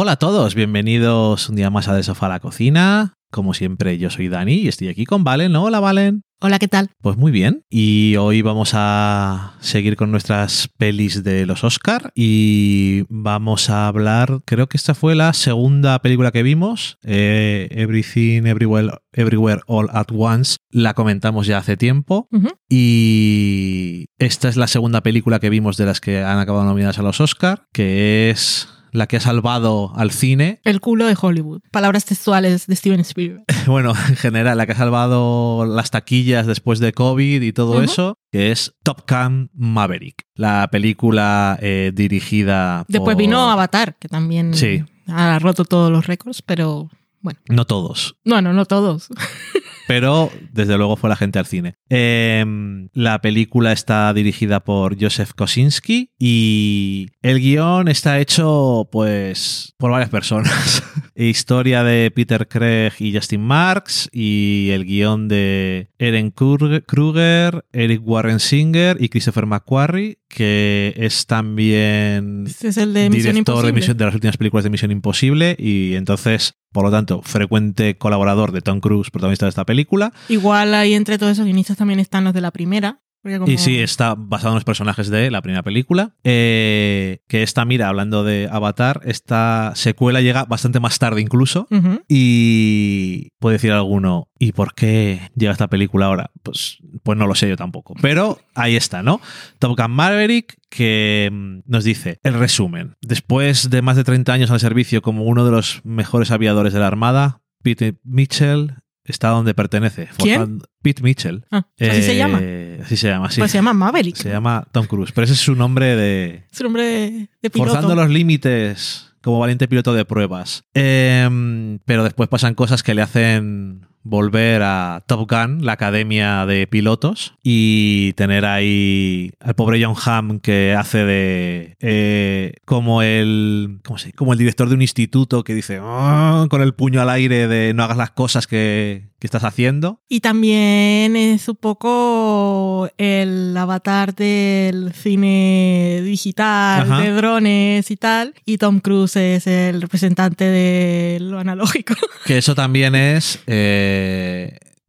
Hola a todos, bienvenidos un día más a De Sofá a la Cocina. Como siempre, yo soy Dani y estoy aquí con Valen. Hola, Valen. Hola, ¿qué tal? Pues muy bien. Y hoy vamos a seguir con nuestras pelis de los Oscar y vamos a hablar, creo que esta fue la segunda película que vimos, eh, Everything Everywhere, Everywhere All at Once. La comentamos ya hace tiempo y esta es la segunda película que vimos de las que han acabado nominadas a los Oscar, que es la que ha salvado al cine El culo de Hollywood. Palabras textuales de Steven Spielberg. bueno, en general, la que ha salvado las taquillas después de COVID y todo eso, que es Top Gun Maverick, la película eh, dirigida Después por- vino Avatar, que también Sí. ha roto todos los récords, pero bueno. No todos, Bueno, no todos. pero desde luego fue la gente al cine. Eh, la película está dirigida por Joseph Kosinski y el guion está hecho pues por varias personas. Historia de Peter Craig y Justin Marks y el guion de Eren Krug- Kruger, Eric Warren Singer y Christopher McQuarrie, que es también Este es el de director de. Misión- de las últimas películas de Misión Imposible y entonces, por lo tanto, frecuente colaborador de Tom Cruise, protagonista de esta película. Igual ahí entre todos esos guionistas también están los de la primera. Como- Y sí, está basado en los personajes de la primera película. Eh, que esta, mira, hablando de Avatar, esta secuela llega bastante más tarde incluso. Y puede decir alguno, ¿y por qué llega esta película ahora? Pues, pues no lo sé yo tampoco. Pero ahí está, ¿no? Top Gun Maverick, que mm, nos dice el resumen. Después de más de 30 años al servicio como uno de los mejores aviadores de la Armada, Pete Mitchell está donde pertenece. ¿Quién? Pete Mitchell. Ah, así se Eh, llama. Así se llama, sí. Pues se llama Maverick. Se llama Tom Cruise, pero ese es su nombre de, Es un nombre de, de piloto. Forzando los límites como valiente piloto de pruebas. Em, pero después pasan cosas que le hacen volver a Top Gun, la academia de pilotos, y tener ahí al pobre John Hamm que hace de eh, como el ¿cómo se- como el director de un instituto que dice "Ah", con el puño al aire de no hagas las cosas que, que estás haciendo. Y también es un poco el avatar del cine digital, Ajá. de drones y tal. Y Tom Cruise es el representante de lo analógico. Que eso también es eh,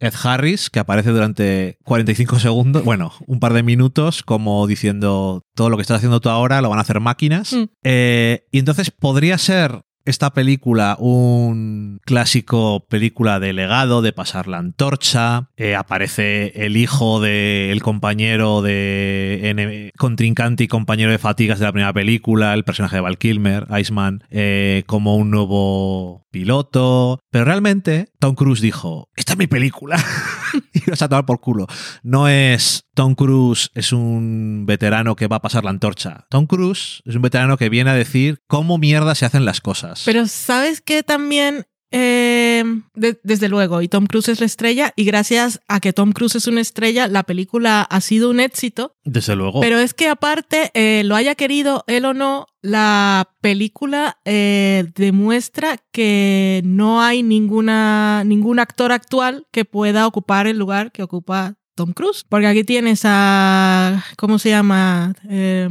Ed Harris, que aparece durante 45 segundos, bueno, un par de minutos, como diciendo todo lo que estás haciendo tú ahora lo van a hacer máquinas. Mm. Eh, y entonces podría ser esta película un clásico película de legado, de pasar la antorcha. Eh, aparece el hijo del compañero de contrincante y compañero de fatigas de la primera película, el personaje de Val Kilmer, Iceman, eh, como un nuevo piloto. Pero realmente Tom Cruise dijo, esta es mi película. y vas a tomar por culo. No es Tom Cruise es un veterano que va a pasar la antorcha. Tom Cruise es un veterano que viene a decir cómo mierda se hacen las cosas. Pero sabes que también, eh, de- desde luego, y Tom Cruise es la estrella, y gracias a que Tom Cruise es una estrella, la película ha sido un éxito. Desde luego. Pero es que aparte, eh, lo haya querido él o no, la película eh, demuestra que no hay ninguna, ningún actor actual que pueda ocupar el lugar que ocupa Tom Cruise. Porque aquí tienes a, ¿cómo se llama? Eh,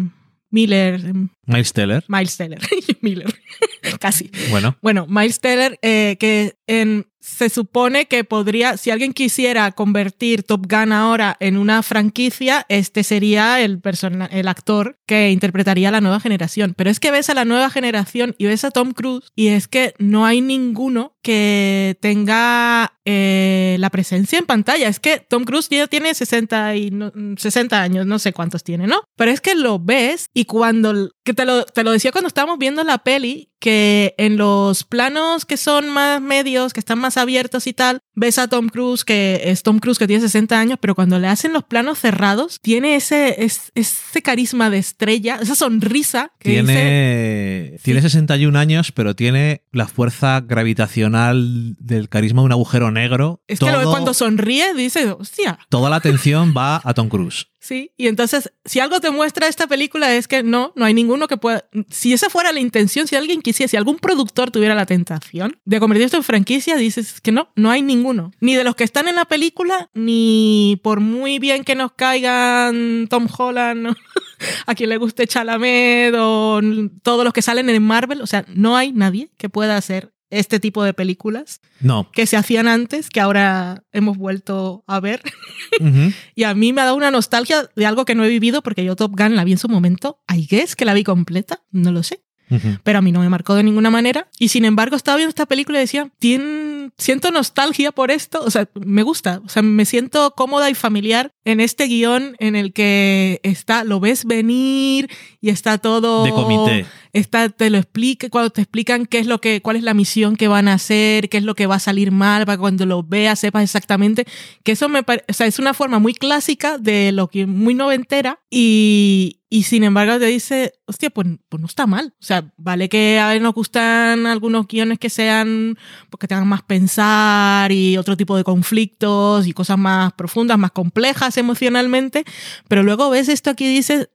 Miller, em, Miles Teller. Miles Teller, Miller, casi. Bueno, Bueno, Miles Teller, eh, que en- se supone que podría, si alguien quisiera convertir Top Gun ahora en una franquicia, este sería el, persona, el actor que interpretaría a la nueva generación. Pero es que ves a la nueva generación y ves a Tom Cruise y es que no hay ninguno que tenga eh, la presencia en pantalla. Es que Tom Cruise ya tiene 60, y no- 60 años, no sé cuántos tiene, ¿no? Pero es que lo ves y cuando, que te lo, te lo decía cuando estábamos viendo la peli, que en los planos que son más medios, que están más abiertos y tal, ves a Tom Cruise, que es Tom Cruise que tiene 60 años, pero cuando le hacen los planos cerrados, tiene ese, es- ese carisma de estrella, esa sonrisa que dice... tiene, tiene 61 años, pero tiene la fuerza gravitacional del carisma de un agujero negro. Es que lo Todo- cuando sonríe, dice, hostia, Toda la atención va a Tom Cruise. Sí, y entonces, si algo te muestra esta película es que no, no hay ninguno que pueda. Si esa fuera la intención, si alguien quisiera, si algún productor tuviera la tentación de convertir esto en franquicia, dices que no, no hay ninguno. Ni de los que están en la película, ni por muy bien que nos caigan Tom Holland, a quien le guste Chalamet o todos los que salen en Marvel. O sea, no hay nadie que pueda hacer este tipo de películas No. que se hacían antes, que ahora hemos vuelto a ver. Y a mí me ha dado una nostalgia de algo que no he vivido porque yo Top Gun la vi en su momento. I guess que la vi completa, no lo sé. Pero a mí no me marcó de ninguna manera. Y sin embargo estaba viendo esta película y decía, "Tien- siento nostalgia por esto. O sea, me gusta. O sea, me siento cómoda y familiar en este guion en el que está, lo ves venir y está todo... De comité. Está, te lo explica, cuando te explican qué es lo que, cuál es la misión que van a hacer, qué es lo que va a salir mal, para cuando lo veas sepas exactamente. Que eso me parece, o sea, es una forma muy clásica de lo que muy noventera y, y sin embargo te dice, hostia, pues, pues no está mal. O sea, vale que a ver nos gustan algunos guiones que sean, porque tengan más pensar y otro tipo de conflictos y cosas más profundas, más complejas emocionalmente, pero luego ves esto aquí y dices,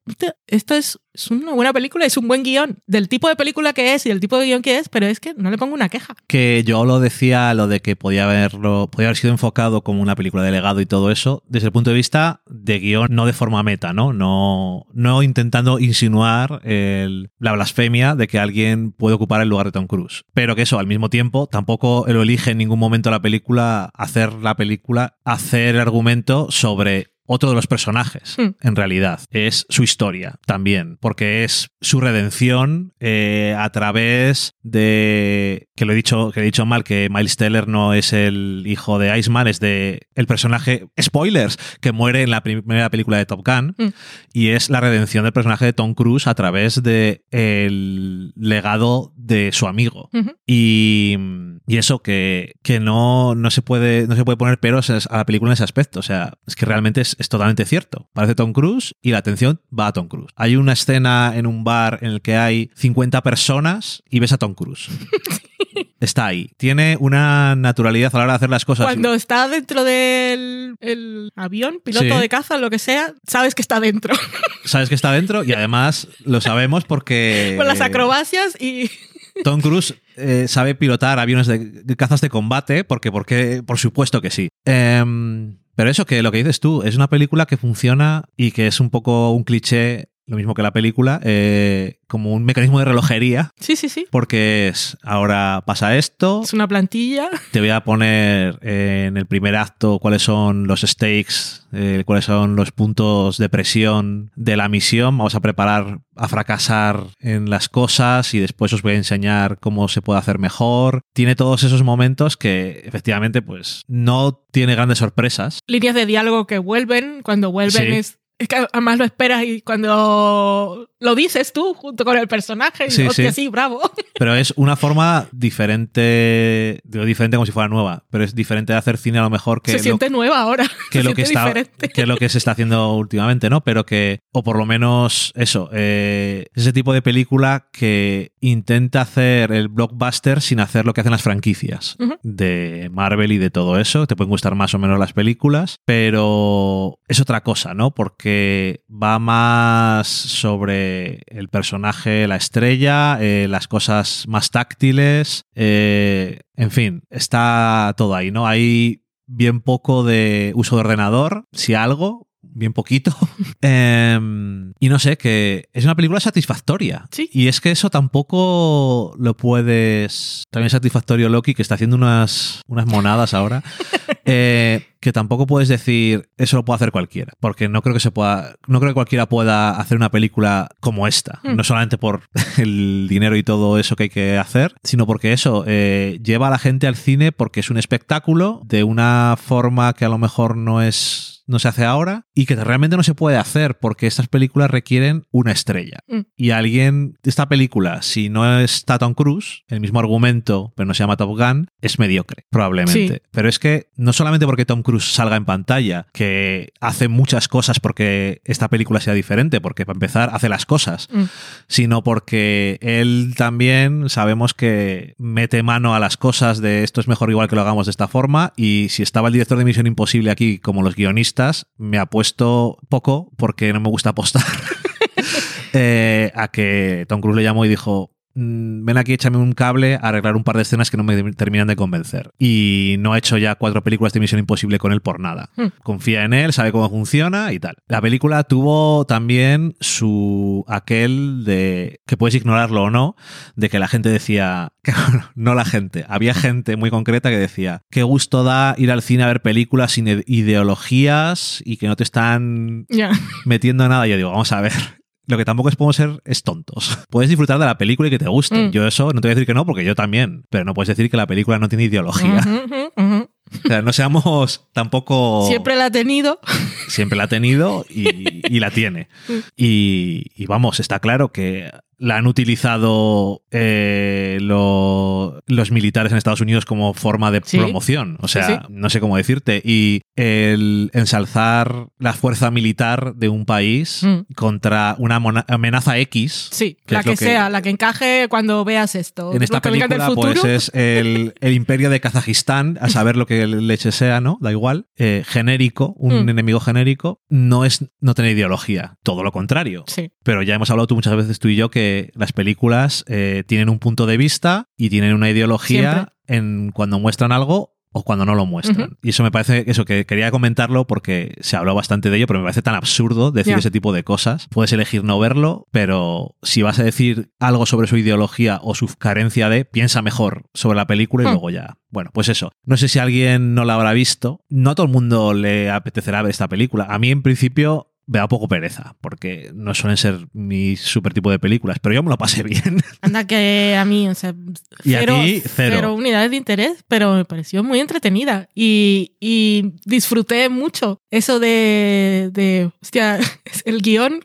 esto es, es una buena película, es un buen guion, del tipo de película que es y del tipo de guion que es, pero es que no le pongo una queja. Que yo lo decía, lo de que podía haberlo, podía haber sido enfocado como una película de legado y todo eso, desde el punto de vista de guion, no de forma meta, ¿no? No, no intentando insinuar el- la blasfemia de que alguien puede ocupar el lugar de Tom Cruise. Pero que eso, al mismo tiempo, tampoco lo elige en ningún momento la película, hacer la película, hacer el argumento sobre otro de los personajes, Hmm. en realidad. Es su historia también, porque es su redención eh, a través de. Que lo he dicho, que he dicho mal, que Miles Teller no es el hijo de Iceman, es de el personaje. Spoilers, que muere en la primera película de Top Gun. Hmm. Y es la redención del personaje de Tom Cruise a través de el legado de su amigo. Y, y eso que, que no, no, se puede, no se puede poner peros a la película en ese aspecto. O sea, es que realmente es, es totalmente cierto. Parece Tom Cruise y la atención va a Tom Cruise. Hay una escena en un bar en el que hay 50 personas y ves a Tom Cruise. Está ahí. Tiene una naturalidad a la hora de hacer las cosas. Cuando está dentro del el avión, piloto Sí. de caza, lo que sea, sabes que está dentro. Sabes que está dentro y además lo sabemos porque... Con las acrobacias y... Tom Cruise eh, sabe pilotar aviones de, de cazas de combate, porque, porque por supuesto que sí. Em, pero eso, que lo que dices tú, es una película que funciona y que es un poco un cliché, lo mismo que la película, eh, como un mecanismo de relojería, Sí, sí, sí. porque es, ahora pasa esto, Es una plantilla. te voy a poner eh, en el primer acto cuáles son los stakes, eh, cuáles son los puntos de presión de la misión. Vamos a preparar a fracasar en las cosas y después os voy a enseñar cómo se puede hacer mejor. Tiene todos esos momentos que efectivamente pues no tiene grandes sorpresas. Líneas de diálogo que vuelven. Cuando vuelven Sí. es... Es que además lo esperas y cuando lo dices tú junto con el personaje, y, Sí, hostia, sí. sí, bravo. Pero es una forma diferente, digo diferente como si fuera nueva, pero es diferente de hacer cine a lo mejor que Se lo- siente nueva ahora. que Se lo que está diferente. que lo que se está haciendo últimamente no pero que o por lo menos eso eh, ese tipo de película que intenta hacer el blockbuster sin hacer lo que hacen las franquicias de Marvel y de todo eso te pueden gustar más o menos las películas pero es otra cosa no porque va más sobre el personaje la estrella eh, las cosas más táctiles eh, en fin está todo ahí no hay bien poco de uso de ordenador, si algo, bien poquito. Em, y no sé, que es una película satisfactoria. Sí. Y es que eso tampoco lo puedes... También es satisfactorio Loki, que está haciendo unas, unas monadas ahora. eh, que tampoco puedes decir eso lo puede hacer cualquiera, porque no creo que se pueda, no creo que cualquiera pueda hacer una película como esta, Mm. no solamente por el dinero y todo eso que hay que hacer, sino porque eso eh, lleva a la gente al cine porque es un espectáculo de una forma que a lo mejor no es no se hace ahora y que realmente no se puede hacer porque estas películas requieren una estrella. Mm. Y alguien, esta película, si no está Tom Cruise, el mismo argumento, pero no se llama Top Gun, es mediocre, probablemente. Sí. Pero es que no solamente porque Tom Cruise salga en pantalla, que hace muchas cosas porque esta película sea diferente, porque para empezar hace las cosas, Mm. sino porque él también sabemos que mete mano a las cosas de esto es mejor igual que lo hagamos de esta forma y si estaba el director de Misión Imposible aquí como los guionistas me apuesto poco porque no me gusta apostar. eh, a que Tom Cruise le llamó y dijo, "Mm, ven aquí, échame un cable a arreglar un par de escenas que no me terminan de convencer. Y no ha hecho ya cuatro películas de Misión Imposible con él por nada. Hmm. Confía en él, sabe cómo funciona y tal. La película tuvo también su aquel de que puedes ignorarlo o no, de que la gente decía, que, bueno, no la gente, había gente muy concreta que decía, qué gusto da ir al cine a ver películas sin ide- ideologías y que no te están Ya. metiendo nada. Yo digo, vamos a ver. Lo que tampoco es podemos ser es tontos. Puedes disfrutar de la película y que te guste. Mm. Yo eso no te voy a decir que no, porque yo también. Pero no puedes decir que la película no tiene ideología. O sea, no seamos tampoco... Siempre la ha tenido. Siempre la ha tenido y, y la tiene. Mm. Y, y vamos, está claro que la han utilizado eh, lo- los militares en Estados Unidos como forma de Sí. promoción. O sea, Sí, no sé cómo decirte. Y el ensalzar la fuerza militar de un país Mm. contra una amenaza X. Sí, que la que, sea, la que encaje cuando veas esto. En esta película, pues es el, el imperio de Kazajistán, a saber lo que leche sea, ¿no? Da igual. Eh, genérico, un Mm. enemigo genérico, no es no tener ideología, todo lo contrario. Sí. Pero ya hemos hablado tú muchas veces, tú y yo, que las películas eh, tienen un punto de vista y tienen una ideología Siempre. en cuando muestran algo o cuando no lo muestran. Y eso me parece, eso que quería comentarlo porque se habló bastante de ello, pero me parece tan absurdo decir ese tipo de cosas. Puedes elegir no verlo, pero si vas a decir algo sobre su ideología o su carencia de, piensa mejor sobre la película y Hmm. luego ya. Bueno, pues eso. No sé si alguien no la habrá visto. No a todo el mundo le apetecerá ver esta película. A mí, en principio, me da poco pereza, porque no suelen ser mi super tipo de películas, pero yo me lo pasé bien. Anda que a mí, o sea, Y a cero, ti, cero. unidades de interés, pero me pareció muy entretenida y, y disfruté mucho eso de, de hostia, el guion,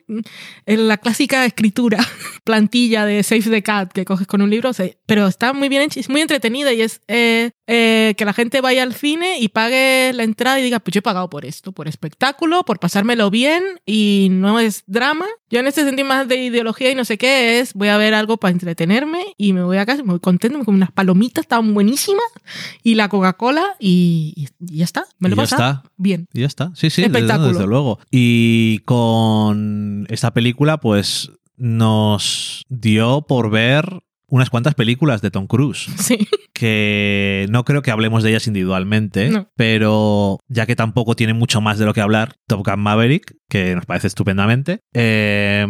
la clásica escritura, plantilla de Save the Cat que coges con un libro, o sea, pero está muy bien es muy entretenida y es eh, eh, que la gente vaya al cine y pague la entrada y diga, pues yo he pagado por esto, por espectáculo, por pasármelo bien y no es drama. Yo en este sentido más de ideología y no sé qué es, voy a ver algo para entretenerme y me voy a casa, me voy contento, con unas palomitas tan buenísimas y la Coca-Cola y, y ya está, me lo Y ya está. bien. Y ya está. Sí, sí, desde, Espectáculo. desde luego. Y con esta película, pues nos dio por ver unas cuantas películas de Tom Cruise, Sí, que no creo que hablemos de ellas individualmente, No. pero ya que tampoco tiene mucho más de lo que hablar, Top Gun Maverick, que nos parece estupendamente. eh,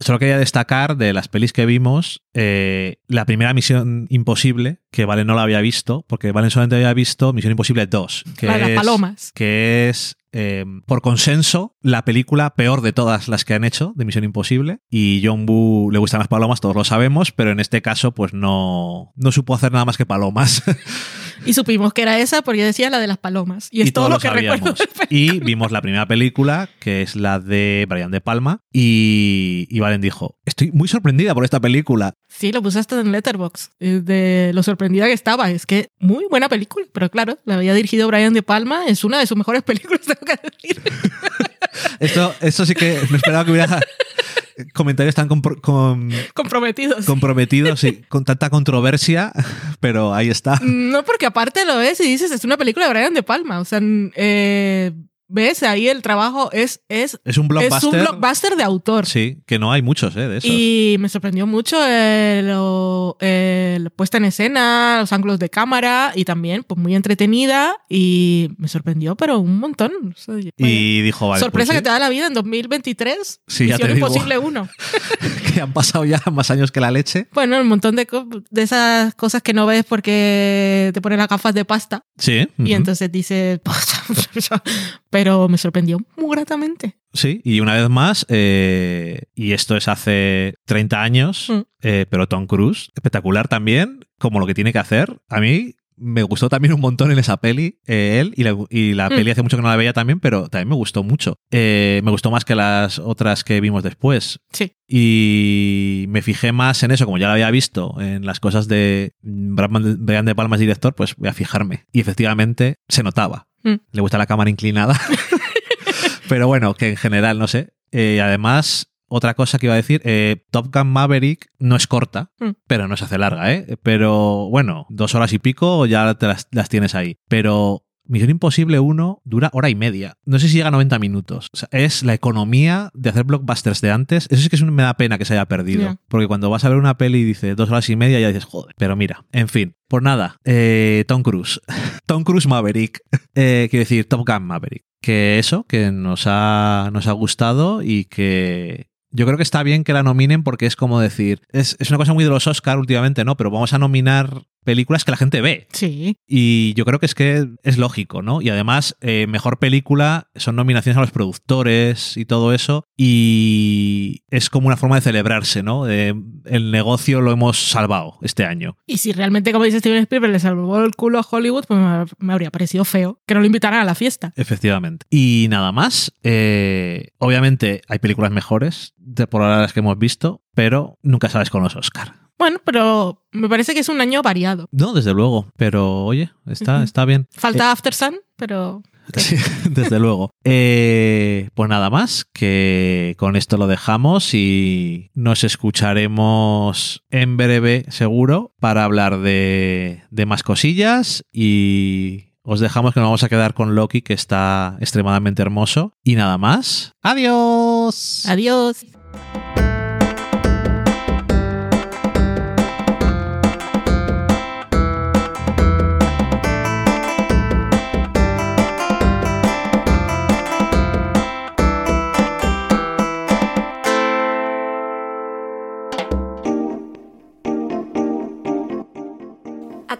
solo quería destacar de las pelis que vimos, eh, la primera Misión Imposible, que Vale no la había visto, porque Vale solamente había visto Misión Imposible 2, que la de las es- palomas. que es, eh, por consenso, la película peor de todas las que han hecho de Misión Imposible. Y John Woo le gustan las palomas, todos lo sabemos, pero en este caso, pues no, no supo hacer nada más que palomas. Y supimos que era esa porque decía la de las palomas. Y es y todo lo lo que recuerdo. Y vimos la primera película, que es la de Brian De Palma, y, y Valen dijo, estoy muy sorprendida por esta película. Sí, lo puse hasta en Letterboxd, eh, de lo sorprendida que estaba. Es que muy buena película, pero claro, la había dirigido Brian De Palma, es una de sus mejores películas, tengo que decir. Esto, esto sí que no esperaba que hubiera comentarios tan compro- con- Comprometidos. comprometidos y con tanta controversia, pero ahí está. No, porque aparte lo ves y dices, es una película de Brian De Palma. O sea, eh, ves ahí el trabajo, es, es, Es un blockbuster. es un blockbuster de autor. Sí, que no hay muchos ¿eh? de esos. Y me sorprendió mucho el, o- el puesta en escena, los ángulos de cámara y también pues muy entretenida y me sorprendió, pero un montón. O sea, Y dijo, vale. sorpresa pues que te da la vida en 2023. Sí, ya te digo. Imposible 1. han pasado ya más años que la leche. Bueno, un montón de, de esas cosas que no ves porque te ponen las gafas de pasta Sí. y entonces dices, pero me sorprendió muy gratamente. Sí, y una vez más, eh, y esto es hace 30 años, Mm. eh, pero Tom Cruise, espectacular también, como lo que tiene que hacer. A mí me gustó también un montón en esa peli, eh, él, y la, y la Mm. peli hace mucho que no la veía también, pero también me gustó mucho. Eh, me gustó más que las otras que vimos después. Sí. Y me fijé más en eso, como ya lo había visto, en las cosas de Brian De Palma es director, pues voy a fijarme. Y efectivamente se notaba. Mm. Le gusta la cámara inclinada. Pero bueno, que en general, no sé. Eh, además, otra cosa que iba a decir, eh, Top Gun Maverick no es corta, Mm. pero no se hace larga, ¿eh? Pero bueno, dos horas y pico ya te las, las tienes ahí. Pero Misión Imposible 1 dura hora y media. No sé si llega a 90 minutos. O sea, es la economía de hacer blockbusters de antes. Eso es que es un- me da pena que se haya perdido. Porque cuando vas a ver una peli y dice dos horas y media, ya dices, joder. Pero mira, en fin. Pues nada, eh, Tom Cruise. Tom Cruise Maverick. Eh, quiero decir, Top Gun Maverick. Que eso, que nos ha, nos ha gustado y que yo creo que está bien que la nominen porque es como decir, es, es una cosa muy de los Oscar últimamente, ¿no? Pero vamos a nominar películas que la gente ve. Sí. Y yo creo que es que es lógico, ¿no? Y además, eh, mejor película son nominaciones a los productores y todo eso. Y es como una forma de celebrarse, ¿no? De, el negocio lo hemos salvado este año. Y si realmente, como dice Steven Spielberg, le salvó el culo a Hollywood, pues me, habría parecido feo que no lo invitaran a la fiesta. Efectivamente. Y nada más. eh, obviamente hay películas mejores de por las que hemos visto, pero nunca sabes con los Oscar. Bueno, pero me parece que es un año variado. No, desde luego. Pero oye, está, está bien. Falta After Sun, pero Sí, desde luego. Eh, pues nada más, que con esto lo dejamos y nos escucharemos en breve, seguro, para hablar de, de más cosillas y os dejamos que nos vamos a quedar con Loki, que está extremadamente hermoso. Y nada más. Adiós. adiós.